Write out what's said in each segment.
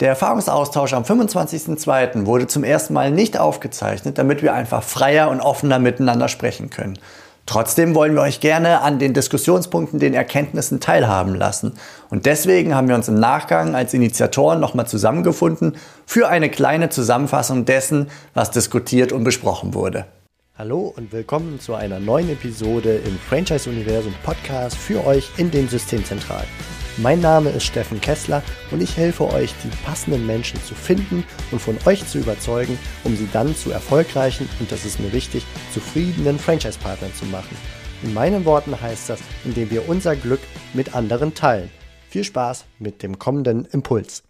Der Erfahrungsaustausch am 25.02. wurde zum ersten Mal nicht aufgezeichnet, damit wir einfach freier und offener miteinander sprechen können. Trotzdem wollen wir euch gerne an den Diskussionspunkten, den Erkenntnissen teilhaben lassen. Und deswegen haben wir uns im Nachgang als Initiatoren nochmal zusammengefunden für eine kleine Zusammenfassung dessen, was diskutiert und besprochen wurde. Hallo und willkommen zu einer neuen Episode im Franchise-Universum Podcast für euch in den Systemzentralen. Mein Name ist Steffen Kessler und ich helfe euch, die passenden Menschen zu finden und von euch zu überzeugen, um sie dann zu erfolgreichen und das ist mir wichtig, zufriedenen Franchise-Partnern zu machen. In meinen Worten heißt das, indem wir unser Glück mit anderen teilen. Viel Spaß mit dem kommenden Impuls.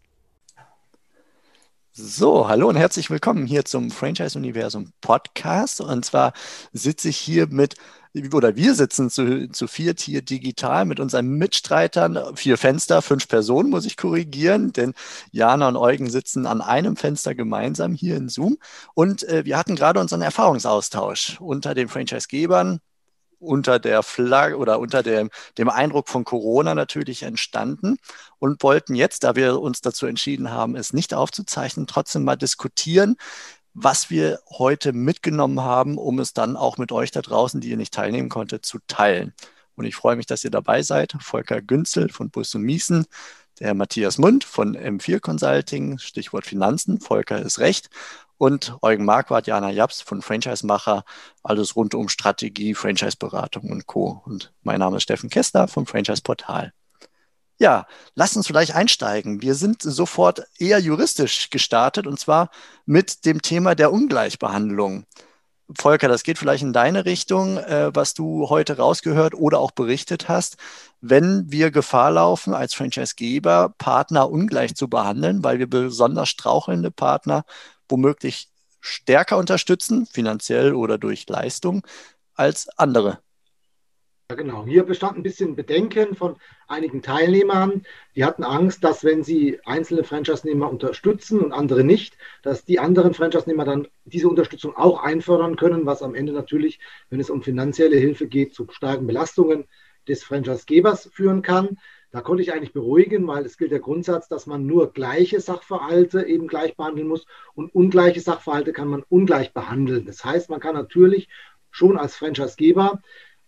So, hallo und herzlich willkommen hier zum Franchise Universum Podcast. Und zwar sitze ich hier mit oder wir sitzen zu, zu viert hier digital mit unseren Mitstreitern. Vier Fenster, fünf Personen muss ich korrigieren, denn Jana und Eugen sitzen an einem Fenster gemeinsam hier in Zoom. Und äh, wir hatten gerade unseren Erfahrungsaustausch unter den Franchisegebern, unter der Flagge oder unter dem, dem Eindruck von Corona natürlich entstanden und wollten jetzt, da wir uns dazu entschieden haben, es nicht aufzuzeichnen, trotzdem mal diskutieren, was wir heute mitgenommen haben, um es dann auch mit euch da draußen, die ihr nicht teilnehmen konntet, zu teilen. Und ich freue mich, dass ihr dabei seid. Volker Günzel von Bus und Miesen, der Matthias Mund von M4 Consulting, Stichwort Finanzen, Volker ist recht, und Eugen Marquardt, Jana Japs von Franchise-Macher, alles rund um Strategie, Franchise-Beratung und Co. Und mein Name ist Steffen Kester vom Franchise-Portal. Ja, lass uns vielleicht einsteigen. Wir sind sofort eher juristisch gestartet und zwar mit dem Thema der Ungleichbehandlung. Volker, das geht vielleicht in deine Richtung, äh, was du heute rausgehört oder auch berichtet hast. Wenn wir Gefahr laufen, als Franchisegeber Partner ungleich zu behandeln, weil wir besonders strauchelnde Partner womöglich stärker unterstützen, finanziell oder durch Leistung, als andere. Ja, genau. Hier bestand ein bisschen Bedenken von einigen Teilnehmern. Die hatten Angst, dass wenn sie einzelne Franchise-Nehmer unterstützen und andere nicht, dass die anderen Franchise-Nehmer dann diese Unterstützung auch einfordern können, was am Ende natürlich, wenn es um finanzielle Hilfe geht, zu starken Belastungen des Franchise-Gebers führen kann. Da konnte ich eigentlich beruhigen, weil es gilt der Grundsatz, dass man nur gleiche Sachverhalte eben gleich behandeln muss und ungleiche Sachverhalte kann man ungleich behandeln. Das heißt, man kann natürlich schon als Franchise-Geber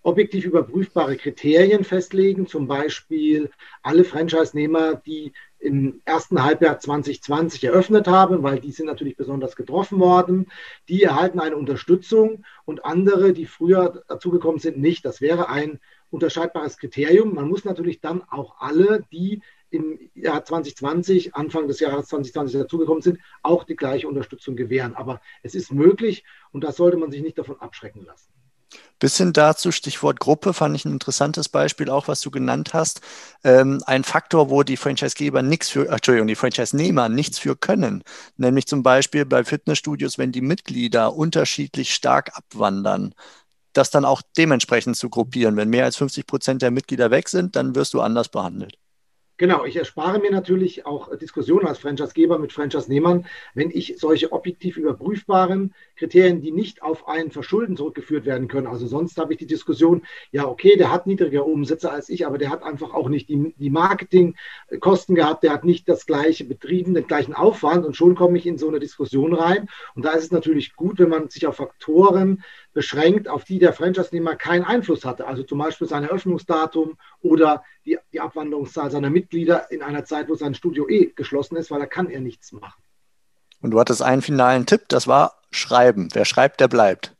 objektiv überprüfbare Kriterien festlegen, zum Beispiel alle Franchise-Nehmer, die im ersten Halbjahr 2020 eröffnet haben, weil die sind natürlich besonders getroffen worden. Die erhalten eine Unterstützung und andere, die früher dazugekommen sind, nicht. Das wäre ein unterscheidbares Kriterium. Man muss natürlich dann auch alle, die im Jahr 2020, Anfang des Jahres 2020 dazugekommen sind, auch die gleiche Unterstützung gewähren. Aber es ist möglich und da sollte man sich nicht davon abschrecken lassen. Bisschen dazu, Stichwort Gruppe, fand ich ein interessantes Beispiel, auch was du genannt hast. Ähm, ein Faktor, wo die Franchisegeber nichts für, Entschuldigung, die Franchise-Nehmer nichts für können. Nämlich zum Beispiel bei Fitnessstudios, wenn die Mitglieder unterschiedlich stark abwandern, das dann auch dementsprechend zu gruppieren. Wenn mehr als 50 Prozent der Mitglieder weg sind, dann wirst du anders behandelt. Genau, ich erspare mir natürlich auch Diskussionen als Franchisegeber mit Franchise-Nehmern, wenn ich solche objektiv überprüfbaren Kriterien, die nicht auf ein Verschulden zurückgeführt werden können. Also sonst habe ich die Diskussion, ja, okay, der hat niedrigere Umsätze als ich, aber der hat einfach auch nicht die, die Marketingkosten gehabt, der hat nicht das gleiche betrieben, den gleichen Aufwand und schon komme ich in so eine Diskussion rein. Und da ist es natürlich gut, wenn man sich auf Faktoren beschränkt, auf die der Franchise-Nehmer keinen Einfluss hatte. Also zum Beispiel sein Eröffnungsdatum oder die, die Abwanderungszahl seiner Mitglieder in einer Zeit, wo sein Studio eh geschlossen ist, weil da kann er nichts machen. Und du hattest einen finalen Tipp, das war Schreiben. Wer schreibt, der bleibt.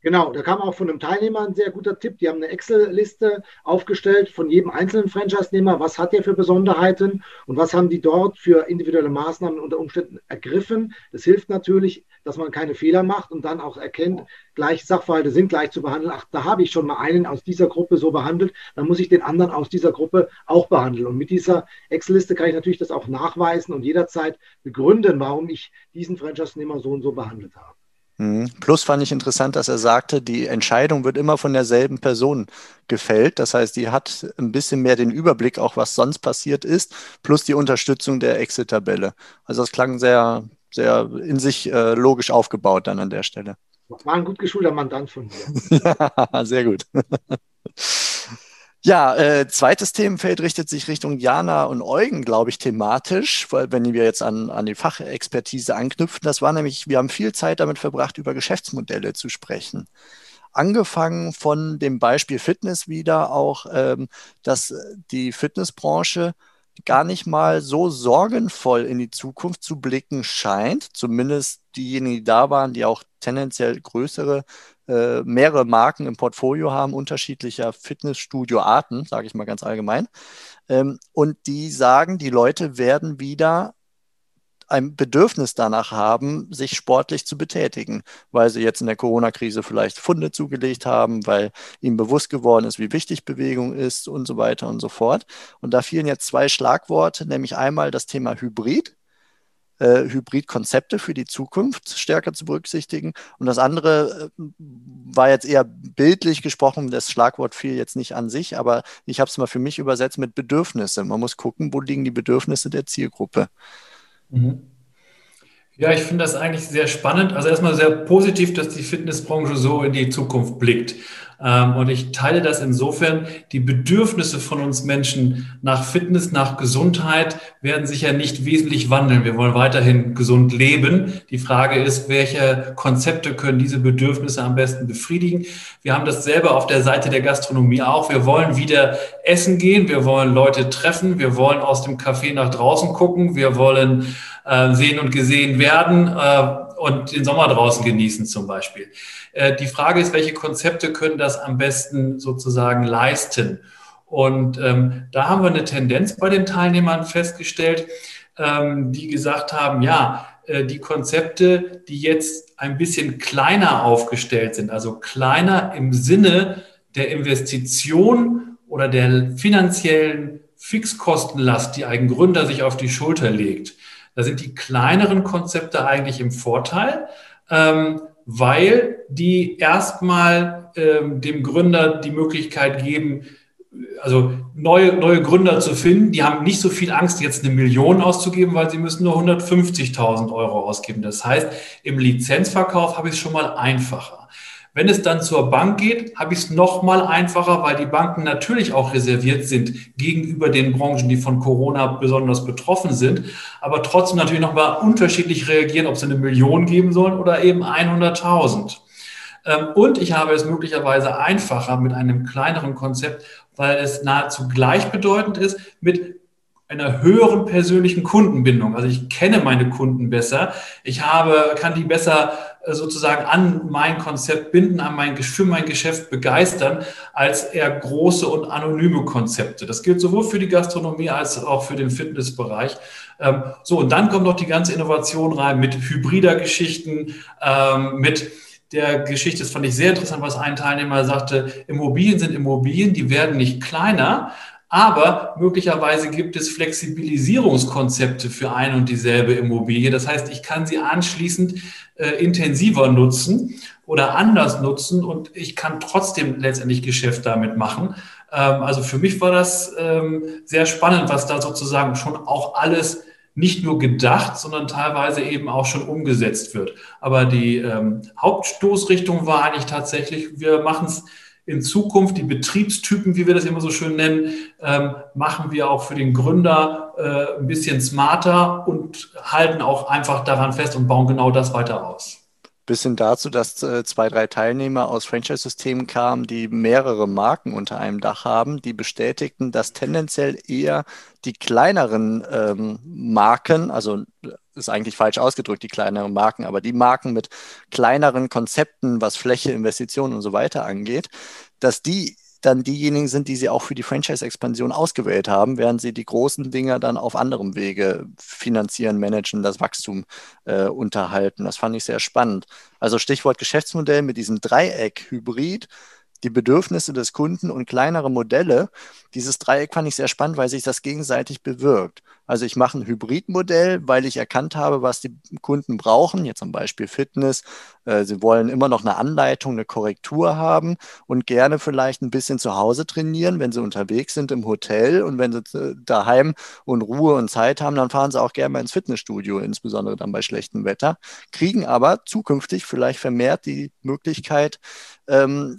Genau, da kam auch von einem Teilnehmer ein sehr guter Tipp. Die haben eine Excel-Liste aufgestellt von jedem einzelnen Franchise-Nehmer. Was hat der für Besonderheiten und was haben die dort für individuelle Maßnahmen unter Umständen ergriffen? Das hilft natürlich, dass man keine Fehler macht und dann auch erkennt, gleiche Sachverhalte sind gleich zu behandeln. Ach, da habe ich schon mal einen aus dieser Gruppe so behandelt, dann muss ich den anderen aus dieser Gruppe auch behandeln. Und mit dieser Excel-Liste kann ich natürlich das auch nachweisen und jederzeit begründen, warum ich diesen Franchise-Nehmer so und so behandelt habe. Mhm. Plus fand ich interessant, dass er sagte, die Entscheidung wird immer von derselben Person gefällt. Das heißt, die hat ein bisschen mehr den Überblick, auch was sonst passiert ist, plus die Unterstützung der Exit-Tabelle. Also das klang sehr, sehr in sich äh, logisch aufgebaut dann an der Stelle. War ein gut geschulter Mandant von mir. ja, sehr gut. Ja, äh, zweites Themenfeld richtet sich Richtung Jana und Eugen, glaube ich, thematisch, weil wenn wir jetzt an, an die Fachexpertise anknüpfen, das war nämlich, wir haben viel Zeit damit verbracht, über Geschäftsmodelle zu sprechen. Angefangen von dem Beispiel Fitness wieder auch, ähm, dass die Fitnessbranche gar nicht mal so sorgenvoll in die Zukunft zu blicken scheint. Zumindest diejenigen, die da waren, die auch tendenziell größere, äh, mehrere Marken im Portfolio haben, unterschiedlicher Fitnessstudio-Arten, sage ich mal ganz allgemein. Ähm, und die sagen, die Leute werden wieder ein Bedürfnis danach haben, sich sportlich zu betätigen, weil sie jetzt in der Corona-Krise vielleicht Funde zugelegt haben, weil ihnen bewusst geworden ist, wie wichtig Bewegung ist und so weiter und so fort. Und da fielen jetzt zwei Schlagworte, nämlich einmal das Thema Hybrid. Äh, Hybridkonzepte für die Zukunft stärker zu berücksichtigen. Und das andere äh, war jetzt eher bildlich gesprochen, das Schlagwort fiel jetzt nicht an sich, aber ich habe es mal für mich übersetzt mit Bedürfnisse. Man muss gucken, wo liegen die Bedürfnisse der Zielgruppe. Mhm. Ja, ich finde das eigentlich sehr spannend. Also erstmal sehr positiv, dass die Fitnessbranche so in die Zukunft blickt. Ähm, und ich teile das insofern, die Bedürfnisse von uns Menschen nach Fitness, nach Gesundheit werden sich ja nicht wesentlich wandeln. Wir wollen weiterhin gesund leben. Die Frage ist, welche Konzepte können diese Bedürfnisse am besten befriedigen? Wir haben das selber auf der Seite der Gastronomie auch. Wir wollen wieder essen gehen. Wir wollen Leute treffen. Wir wollen aus dem Café nach draußen gucken. Wir wollen äh, sehen und gesehen werden äh, und den Sommer draußen genießen zum Beispiel. Äh, die Frage ist, welche Konzepte können das am besten sozusagen leisten? Und ähm, da haben wir eine Tendenz bei den Teilnehmern festgestellt, ähm, die gesagt haben, ja, äh, die Konzepte, die jetzt ein bisschen kleiner aufgestellt sind, also kleiner im Sinne der Investition oder der finanziellen Fixkostenlast, die ein Gründer sich auf die Schulter legt, da sind die kleineren Konzepte eigentlich im Vorteil, ähm, weil die erstmal ähm, dem Gründer die Möglichkeit geben, also neue, neue Gründer zu finden, die haben nicht so viel Angst, jetzt eine Million auszugeben, weil sie müssen nur 150.000 Euro ausgeben. Das heißt, im Lizenzverkauf habe ich es schon mal einfacher. Wenn es dann zur Bank geht, habe ich es noch mal einfacher, weil die Banken natürlich auch reserviert sind gegenüber den Branchen, die von Corona besonders betroffen sind, aber trotzdem natürlich noch mal unterschiedlich reagieren, ob sie eine Million geben sollen oder eben 100.000. Ähm, und ich habe es möglicherweise einfacher mit einem kleineren Konzept, weil es nahezu gleichbedeutend ist mit einer höheren persönlichen Kundenbindung. Also ich kenne meine Kunden besser. Ich habe, kann die besser sozusagen an mein Konzept binden, an mein, für mein Geschäft begeistern, als eher große und anonyme Konzepte. Das gilt sowohl für die Gastronomie als auch für den Fitnessbereich. Ähm, so, und dann kommt noch die ganze Innovation rein mit hybrider Geschichten, ähm, mit der Geschichte, das fand ich sehr interessant, was ein Teilnehmer sagte, Immobilien sind Immobilien, die werden nicht kleiner, aber möglicherweise gibt es Flexibilisierungskonzepte für eine und dieselbe Immobilie. Das heißt, ich kann sie anschließend äh, intensiver nutzen oder anders nutzen und ich kann trotzdem letztendlich Geschäft damit machen. Ähm, also für mich war das ähm, sehr spannend, was da sozusagen schon auch alles nicht nur gedacht, sondern teilweise eben auch schon umgesetzt wird. Aber die ähm, Hauptstoßrichtung war eigentlich tatsächlich, wir machen es in Zukunft die Betriebstypen, wie wir das immer so schön nennen, ähm, machen wir auch für den Gründer äh, ein bisschen smarter und halten auch einfach daran fest und bauen genau das weiter aus. Bis hin dazu, dass äh, zwei, drei Teilnehmer aus Franchise-Systemen kamen, die mehrere Marken unter einem Dach haben, die bestätigten, dass tendenziell eher die kleineren ähm, Marken, also ist eigentlich falsch ausgedrückt, die kleineren Marken, aber die Marken mit kleineren Konzepten, was Fläche, Investitionen und so weiter angeht, dass die dann diejenigen sind, die sie auch für die Franchise-Expansion ausgewählt haben, während sie die großen Dinger dann auf anderem Wege finanzieren, managen, das Wachstum äh, unterhalten. Das fand ich sehr spannend. Also Stichwort Geschäftsmodell mit diesem Dreieck Hybrid, die Bedürfnisse des Kunden und kleinere Modelle. Dieses Dreieck fand ich sehr spannend, weil sich das gegenseitig bewirkt. Also ich mache ein Hybridmodell, weil ich erkannt habe, was die Kunden brauchen. Jetzt zum Beispiel Fitness. Äh, sie wollen immer noch eine Anleitung, eine Korrektur haben und gerne vielleicht ein bisschen zu Hause trainieren, wenn sie unterwegs sind im Hotel und wenn sie äh, daheim und Ruhe und Zeit haben, dann fahren sie auch gerne mal ins Fitnessstudio, insbesondere dann bei schlechtem Wetter, kriegen aber zukünftig vielleicht vermehrt die Möglichkeit, ähm,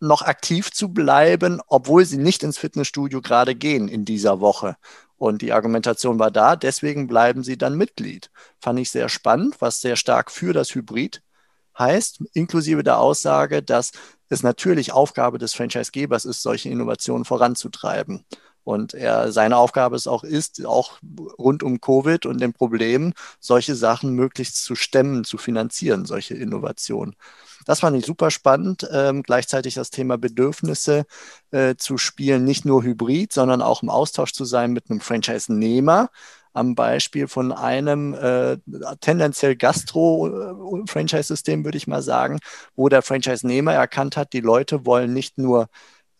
noch aktiv zu bleiben, obwohl sie nicht ins Fitnessstudio gerade gehen in dieser Woche. Und die Argumentation war da, deswegen bleiben sie dann Mitglied. Fand ich sehr spannend, was sehr stark für das Hybrid heißt, inklusive der Aussage, dass es natürlich Aufgabe des Franchisegebers ist, solche Innovationen voranzutreiben. Und er, seine Aufgabe ist auch, ist, auch rund um Covid und den Problemen, solche Sachen möglichst zu stemmen, zu finanzieren, solche Innovationen. Das fand ich super spannend. Ähm, gleichzeitig das Thema Bedürfnisse äh, zu spielen, nicht nur hybrid, sondern auch im Austausch zu sein mit einem Franchise-Nehmer. Am Beispiel von einem äh, tendenziell Gastro-Franchise-System, würde ich mal sagen, wo der Franchise-Nehmer erkannt hat, die Leute wollen nicht nur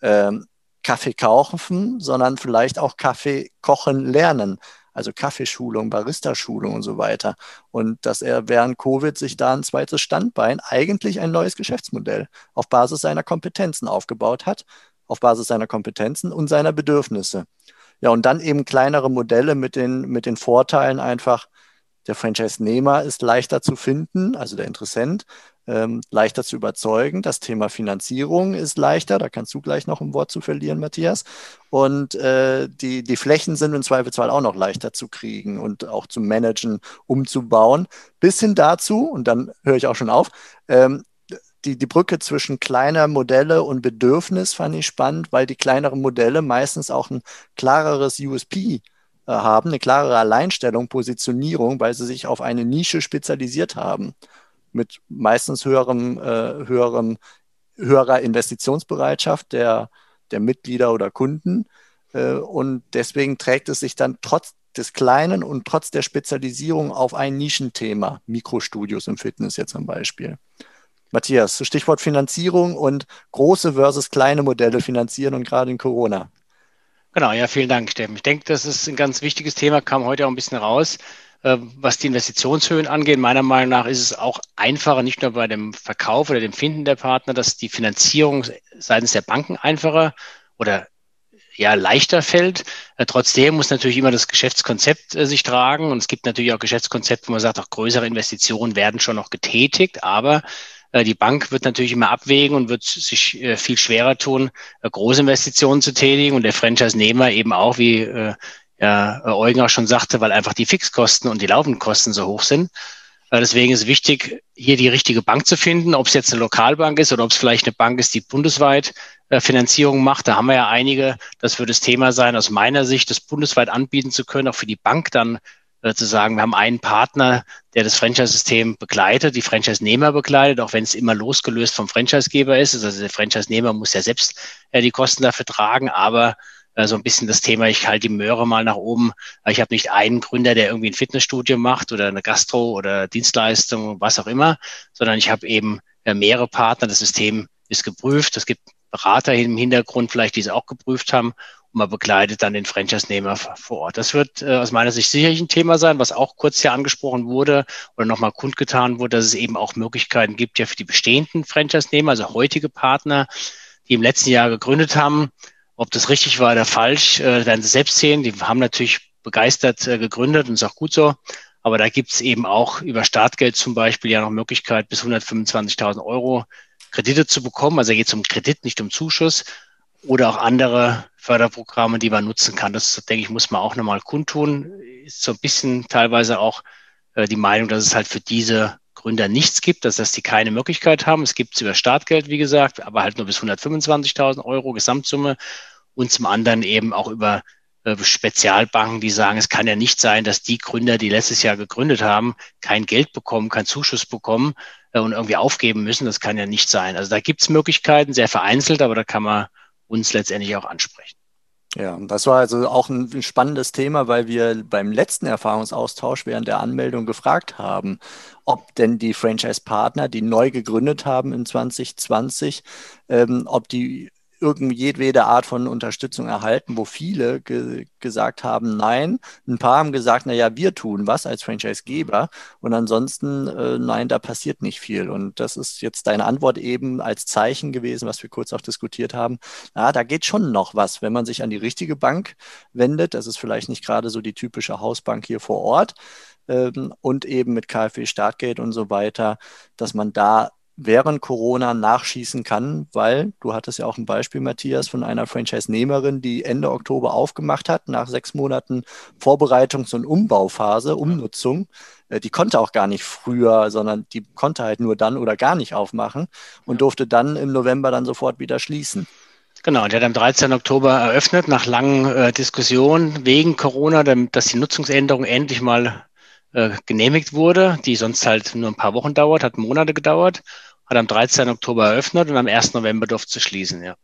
ähm, Kaffee kaufen, sondern vielleicht auch Kaffee kochen lernen also Kaffeeschulung, Barista-Schulung und so weiter. Und dass er während Covid sich da ein zweites Standbein, eigentlich ein neues Geschäftsmodell auf Basis seiner Kompetenzen aufgebaut hat, auf Basis seiner Kompetenzen und seiner Bedürfnisse. Ja, und dann eben kleinere Modelle mit den, mit den Vorteilen einfach, der Franchise-Nehmer ist leichter zu finden, also der Interessent, ähm, leichter zu überzeugen. Das Thema Finanzierung ist leichter, da kannst du gleich noch ein Wort zu verlieren, Matthias. Und äh, die, die Flächen sind im Zweifelsfall auch noch leichter zu kriegen und auch zu managen, umzubauen. Bis hin dazu, und dann höre ich auch schon auf, ähm, die, die Brücke zwischen kleiner Modelle und Bedürfnis fand ich spannend, weil die kleineren Modelle meistens auch ein klareres USP äh, haben, eine klarere Alleinstellung, Positionierung, weil sie sich auf eine Nische spezialisiert haben mit meistens höherem, äh, höherem, höherer Investitionsbereitschaft der, der Mitglieder oder Kunden. Äh, und deswegen trägt es sich dann trotz des Kleinen und trotz der Spezialisierung auf ein Nischenthema, Mikrostudios im Fitness jetzt zum Beispiel. Matthias, Stichwort Finanzierung und große versus kleine Modelle finanzieren und gerade in Corona. Genau, ja, vielen Dank, Steffen. Ich denke, das ist ein ganz wichtiges Thema, kam heute auch ein bisschen raus. Äh, was die Investitionshöhen angeht, meiner Meinung nach ist es auch einfacher, nicht nur bei dem Verkauf oder dem Finden der Partner, dass die Finanzierung seitens der Banken einfacher oder ja leichter fällt. Äh, trotzdem muss natürlich immer das Geschäftskonzept äh, sich tragen und es gibt natürlich auch Geschäftskonzepte, wo man sagt, auch größere Investitionen werden schon noch getätigt, aber die Bank wird natürlich immer abwägen und wird sich viel schwerer tun, große Investitionen zu tätigen und der Franchise-Nehmer eben auch, wie ja, Eugen auch schon sagte, weil einfach die Fixkosten und die laufenden Kosten so hoch sind. Äh, deswegen ist es wichtig, hier die richtige Bank zu finden, ob es jetzt eine Lokalbank ist oder ob es vielleicht eine Bank ist, die bundesweit äh, Finanzierung macht. Da haben wir ja einige. Das wird das Thema sein, aus meiner Sicht, das bundesweit anbieten zu können, auch für die Bank dann äh, zu sagen, wir haben einen Partner, der das Franchise-System begleitet, die Franchise-Nehmer begleitet, auch wenn es immer losgelöst vom Franchise-Geber ist. Also der Franchise-Nehmer muss ja selbst äh, die Kosten dafür tragen, aber äh, so ein bisschen das Thema, ich halte die Möhre mal nach oben. Ich habe nicht einen Gründer, der irgendwie ein Fitnessstudio macht oder eine Gastro oder Dienstleistung, was auch immer, sondern ich habe eben äh, mehrere Partner. Das System ist geprüft. Es gibt Berater im Hintergrund vielleicht, die es auch geprüft haben man begleitet dann den Franchise-Nehmer vor Ort. Das wird äh, aus meiner Sicht sicherlich ein Thema sein, was auch kurz hier angesprochen wurde oder nochmal kundgetan wurde, dass es eben auch Möglichkeiten gibt ja für die bestehenden Franchise-Nehmer, also heutige Partner, die im letzten Jahr gegründet haben, ob das richtig war oder falsch, äh, werden Sie selbst sehen. Die haben natürlich begeistert äh, gegründet und ist auch gut so. Aber da gibt es eben auch über Startgeld zum Beispiel ja noch Möglichkeit, bis 125.000 Euro Kredite zu bekommen. Also geht es um Kredit, nicht um Zuschuss oder auch andere Förderprogramme, die man nutzen kann. Das, denke ich, muss man auch nochmal kundtun. Ist so ein bisschen teilweise auch äh, die Meinung, dass es halt für diese Gründer nichts gibt, dass, dass die keine Möglichkeit haben. Es gibt es über Startgeld, wie gesagt, aber halt nur bis 125.000 Euro Gesamtsumme und zum anderen eben auch über äh, Spezialbanken, die sagen, es kann ja nicht sein, dass die Gründer, die letztes Jahr gegründet haben, kein Geld bekommen, keinen Zuschuss bekommen äh, und irgendwie aufgeben müssen. Das kann ja nicht sein. Also da gibt es Möglichkeiten, sehr vereinzelt, aber da kann man uns letztendlich auch ansprechen. Ja, das war also auch ein spannendes Thema, weil wir beim letzten Erfahrungsaustausch während der Anmeldung gefragt haben, ob denn die Franchise-Partner, die neu gegründet haben in 2020, ähm, ob die irgendwie jedwede Art von Unterstützung erhalten, wo viele ge gesagt haben, nein. Ein paar haben gesagt, na ja, wir tun was als Franchise-Geber und ansonsten, äh, nein, da passiert nicht viel. Und das ist jetzt deine Antwort eben als Zeichen gewesen, was wir kurz auch diskutiert haben. Na, da geht schon noch was, wenn man sich an die richtige Bank wendet. Das ist vielleicht nicht gerade so die typische Hausbank hier vor Ort ähm, und eben mit KfW Startgeld und so weiter, dass man da während Corona nachschießen kann, weil du hattest ja auch ein Beispiel, Matthias, von einer Franchise-Nehmerin, die Ende Oktober aufgemacht hat, nach sechs Monaten Vorbereitungs- und Umbauphase, Umnutzung. Äh, die konnte auch gar nicht früher, sondern die konnte halt nur dann oder gar nicht aufmachen und durfte dann im November dann sofort wieder schließen. Genau, der hat am 13. Oktober eröffnet, nach langen äh, Diskussionen wegen Corona, dass die Nutzungsänderung endlich mal äh, genehmigt wurde, die sonst halt nur ein paar Wochen dauert, hat Monate gedauert, hat am 13. Oktober eröffnet und am 1. November durfte sie schließen, ja.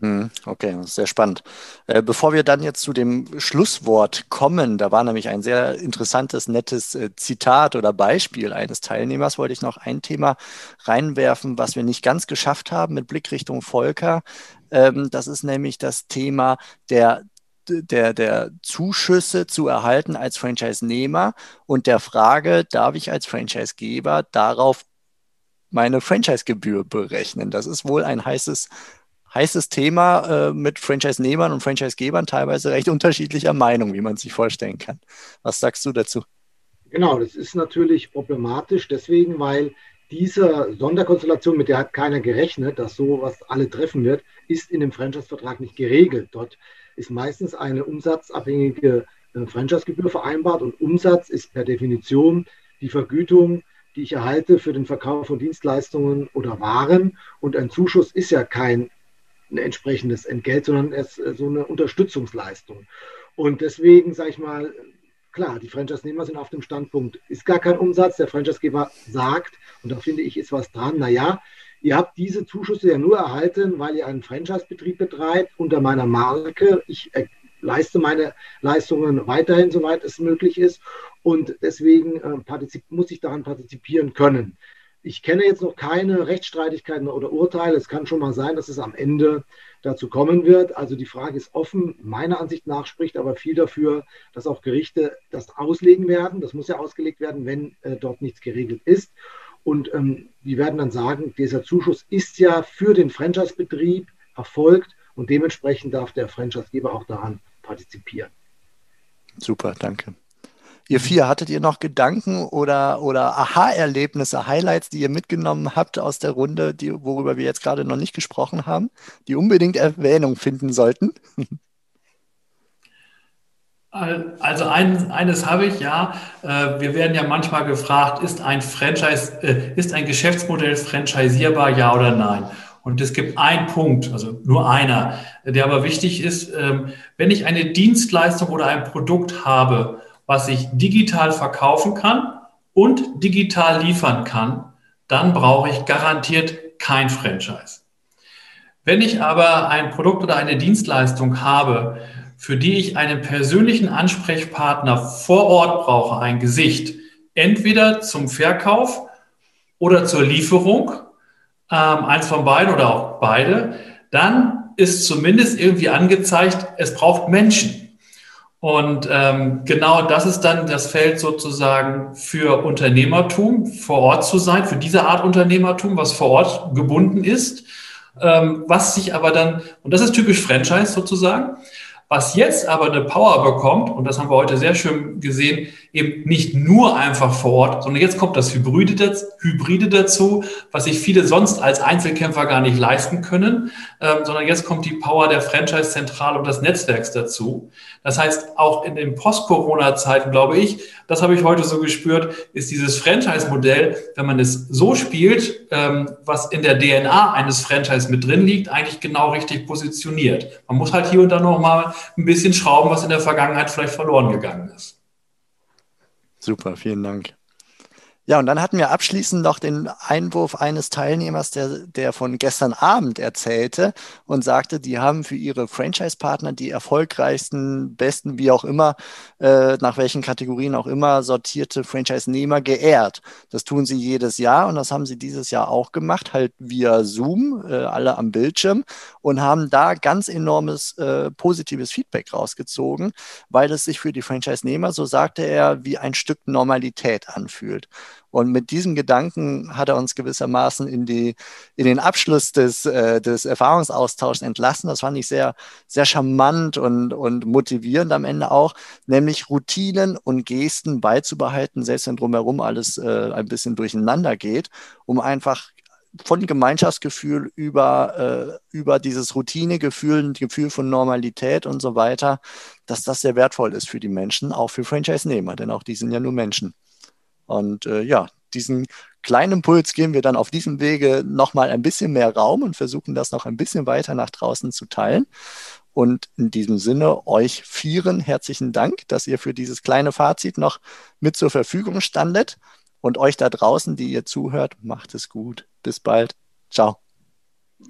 Hm, okay, sehr spannend. Äh, bevor wir dann jetzt zu dem Schlusswort kommen, da war nämlich ein sehr interessantes, nettes äh, Zitat oder Beispiel eines Teilnehmers, wollte ich noch ein Thema reinwerfen, was wir nicht ganz geschafft haben mit Blick Richtung Volker. Ähm, das ist nämlich das Thema der der, der Zuschüsse zu erhalten als Franchise-Nehmer und der Frage, darf ich als Franchise-Geber darauf meine Franchise-Gebühr berechnen? Das ist wohl ein heißes, heißes Thema äh, mit Franchise-Nehmern und Franchise-Gebern, teilweise recht unterschiedlicher Meinung, wie man sich vorstellen kann. Was sagst du dazu? Genau, das ist natürlich problematisch, deswegen, weil diese Sonderkonstellation, mit der hat keiner gerechnet, dass sowas alle treffen wird, ist in dem Franchise-Vertrag nicht geregelt. Dort ist meistens eine umsatzabhängige äh, Franchise-Gebühr vereinbart und Umsatz ist per Definition die Vergütung, die ich erhalte für den Verkauf von Dienstleistungen oder Waren. Und ein Zuschuss ist ja kein entsprechendes Entgelt, sondern es ist so eine Unterstützungsleistung. Und deswegen sage ich mal, klar, die Franchise-Nehmer sind auf dem Standpunkt, ist gar kein Umsatz. Der Franchise-Geber sagt, und da finde ich, ist was dran, naja, Ihr habt diese Zuschüsse ja nur erhalten, weil ihr einen Franchise-Betrieb betreibt unter meiner Marke. Ich äh, leiste meine Leistungen weiterhin, soweit es möglich ist. Und deswegen äh, muss ich daran partizipieren können. Ich kenne jetzt noch keine Rechtsstreitigkeiten oder Urteile. Es kann schon mal sein, dass es am Ende dazu kommen wird. Also die Frage ist offen. Meiner Ansicht nach spricht aber viel dafür, dass auch Gerichte das auslegen werden. Das muss ja ausgelegt werden, wenn äh, dort nichts geregelt ist. Und ähm, wir werden dann sagen, dieser Zuschuss ist ja für den Franchise-Betrieb erfolgt und dementsprechend darf der Franchise-Geber auch daran partizipieren. Super, danke. Ihr vier, hattet ihr noch Gedanken oder, oder Aha-Erlebnisse, Highlights, die ihr mitgenommen habt aus der Runde, die, worüber wir jetzt gerade noch nicht gesprochen haben, die unbedingt Erwähnung finden sollten? Also ein, eines habe ich, ja. Äh, wir werden ja manchmal gefragt, ist ein Franchise, äh, ist ein Geschäftsmodell franchisierbar, ja oder nein? Und es gibt einen Punkt, also nur einer, der aber wichtig ist. Ähm, wenn ich eine Dienstleistung oder ein Produkt habe, was ich digital verkaufen kann und digital liefern kann, dann brauche ich garantiert kein Franchise. Wenn ich aber ein Produkt oder eine Dienstleistung habe, für die ich einen persönlichen Ansprechpartner vor Ort brauche, ein Gesicht, entweder zum Verkauf oder zur Lieferung, ähm, eins von beiden oder auch beide, dann ist zumindest irgendwie angezeigt, es braucht Menschen. Und ähm, genau das ist dann das Feld sozusagen für Unternehmertum, vor Ort zu sein, für diese Art Unternehmertum, was vor Ort gebunden ist, ähm, was sich aber dann, und das ist typisch Franchise sozusagen, was jetzt aber eine Power bekommt, und das haben wir heute sehr schön gesehen, eben nicht nur einfach vor Ort, sondern jetzt kommt das Hybride, dazu, was sich viele sonst als Einzelkämpfer gar nicht leisten können, ähm, sondern jetzt kommt die Power der Franchise-Zentrale und des Netzwerks dazu. Das heißt, auch in den Post-Corona-Zeiten, glaube ich, das habe ich heute so gespürt, ist dieses Franchise-Modell, wenn man es so spielt, ähm, was in der DNA eines Franchise mit drin liegt, eigentlich genau richtig positioniert. Man muss halt hier und da noch mal ein bisschen schrauben, was in der Vergangenheit vielleicht verloren gegangen ist. Super, vielen Dank. Ja, und dann hatten wir abschließend noch den Einwurf eines Teilnehmers, der, der von gestern Abend erzählte und sagte, die haben für ihre Franchise-Partner die erfolgreichsten, besten, wie auch immer, äh, nach welchen Kategorien auch immer, sortierte Franchise-Nehmer geehrt. Das tun sie jedes Jahr und das haben sie dieses Jahr auch gemacht, halt via Zoom, äh, alle am Bildschirm und haben da ganz enormes äh, positives Feedback rausgezogen, weil es sich für die Franchise-Nehmer, so sagte er, wie ein Stück Normalität anfühlt. Und mit diesem Gedanken hat er uns gewissermaßen in, die, in den Abschluss des, äh, des Erfahrungsaustauschs entlassen. Das fand ich sehr, sehr charmant und, und motivierend am Ende auch, nämlich Routinen und Gesten beizubehalten, selbst wenn drumherum alles äh, ein bisschen durcheinander geht, um einfach von Gemeinschaftsgefühl über, äh, über dieses Routinegefühl, Gefühl von Normalität und so weiter, dass das sehr wertvoll ist für die Menschen, auch für Franchise-Nehmer, denn auch die sind ja nur Menschen. Und äh, ja, diesen kleinen Impuls geben wir dann auf diesem Wege nochmal ein bisschen mehr Raum und versuchen das noch ein bisschen weiter nach draußen zu teilen. Und in diesem Sinne euch vieren herzlichen Dank, dass ihr für dieses kleine Fazit noch mit zur Verfügung standet. Und euch da draußen, die ihr zuhört, macht es gut. Bis bald. Ciao.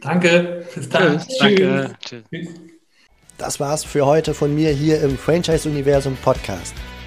Danke. Bis dann. Tschüss. Danke. Tschüss. Das war's für heute von mir hier im Franchise-Universum Podcast.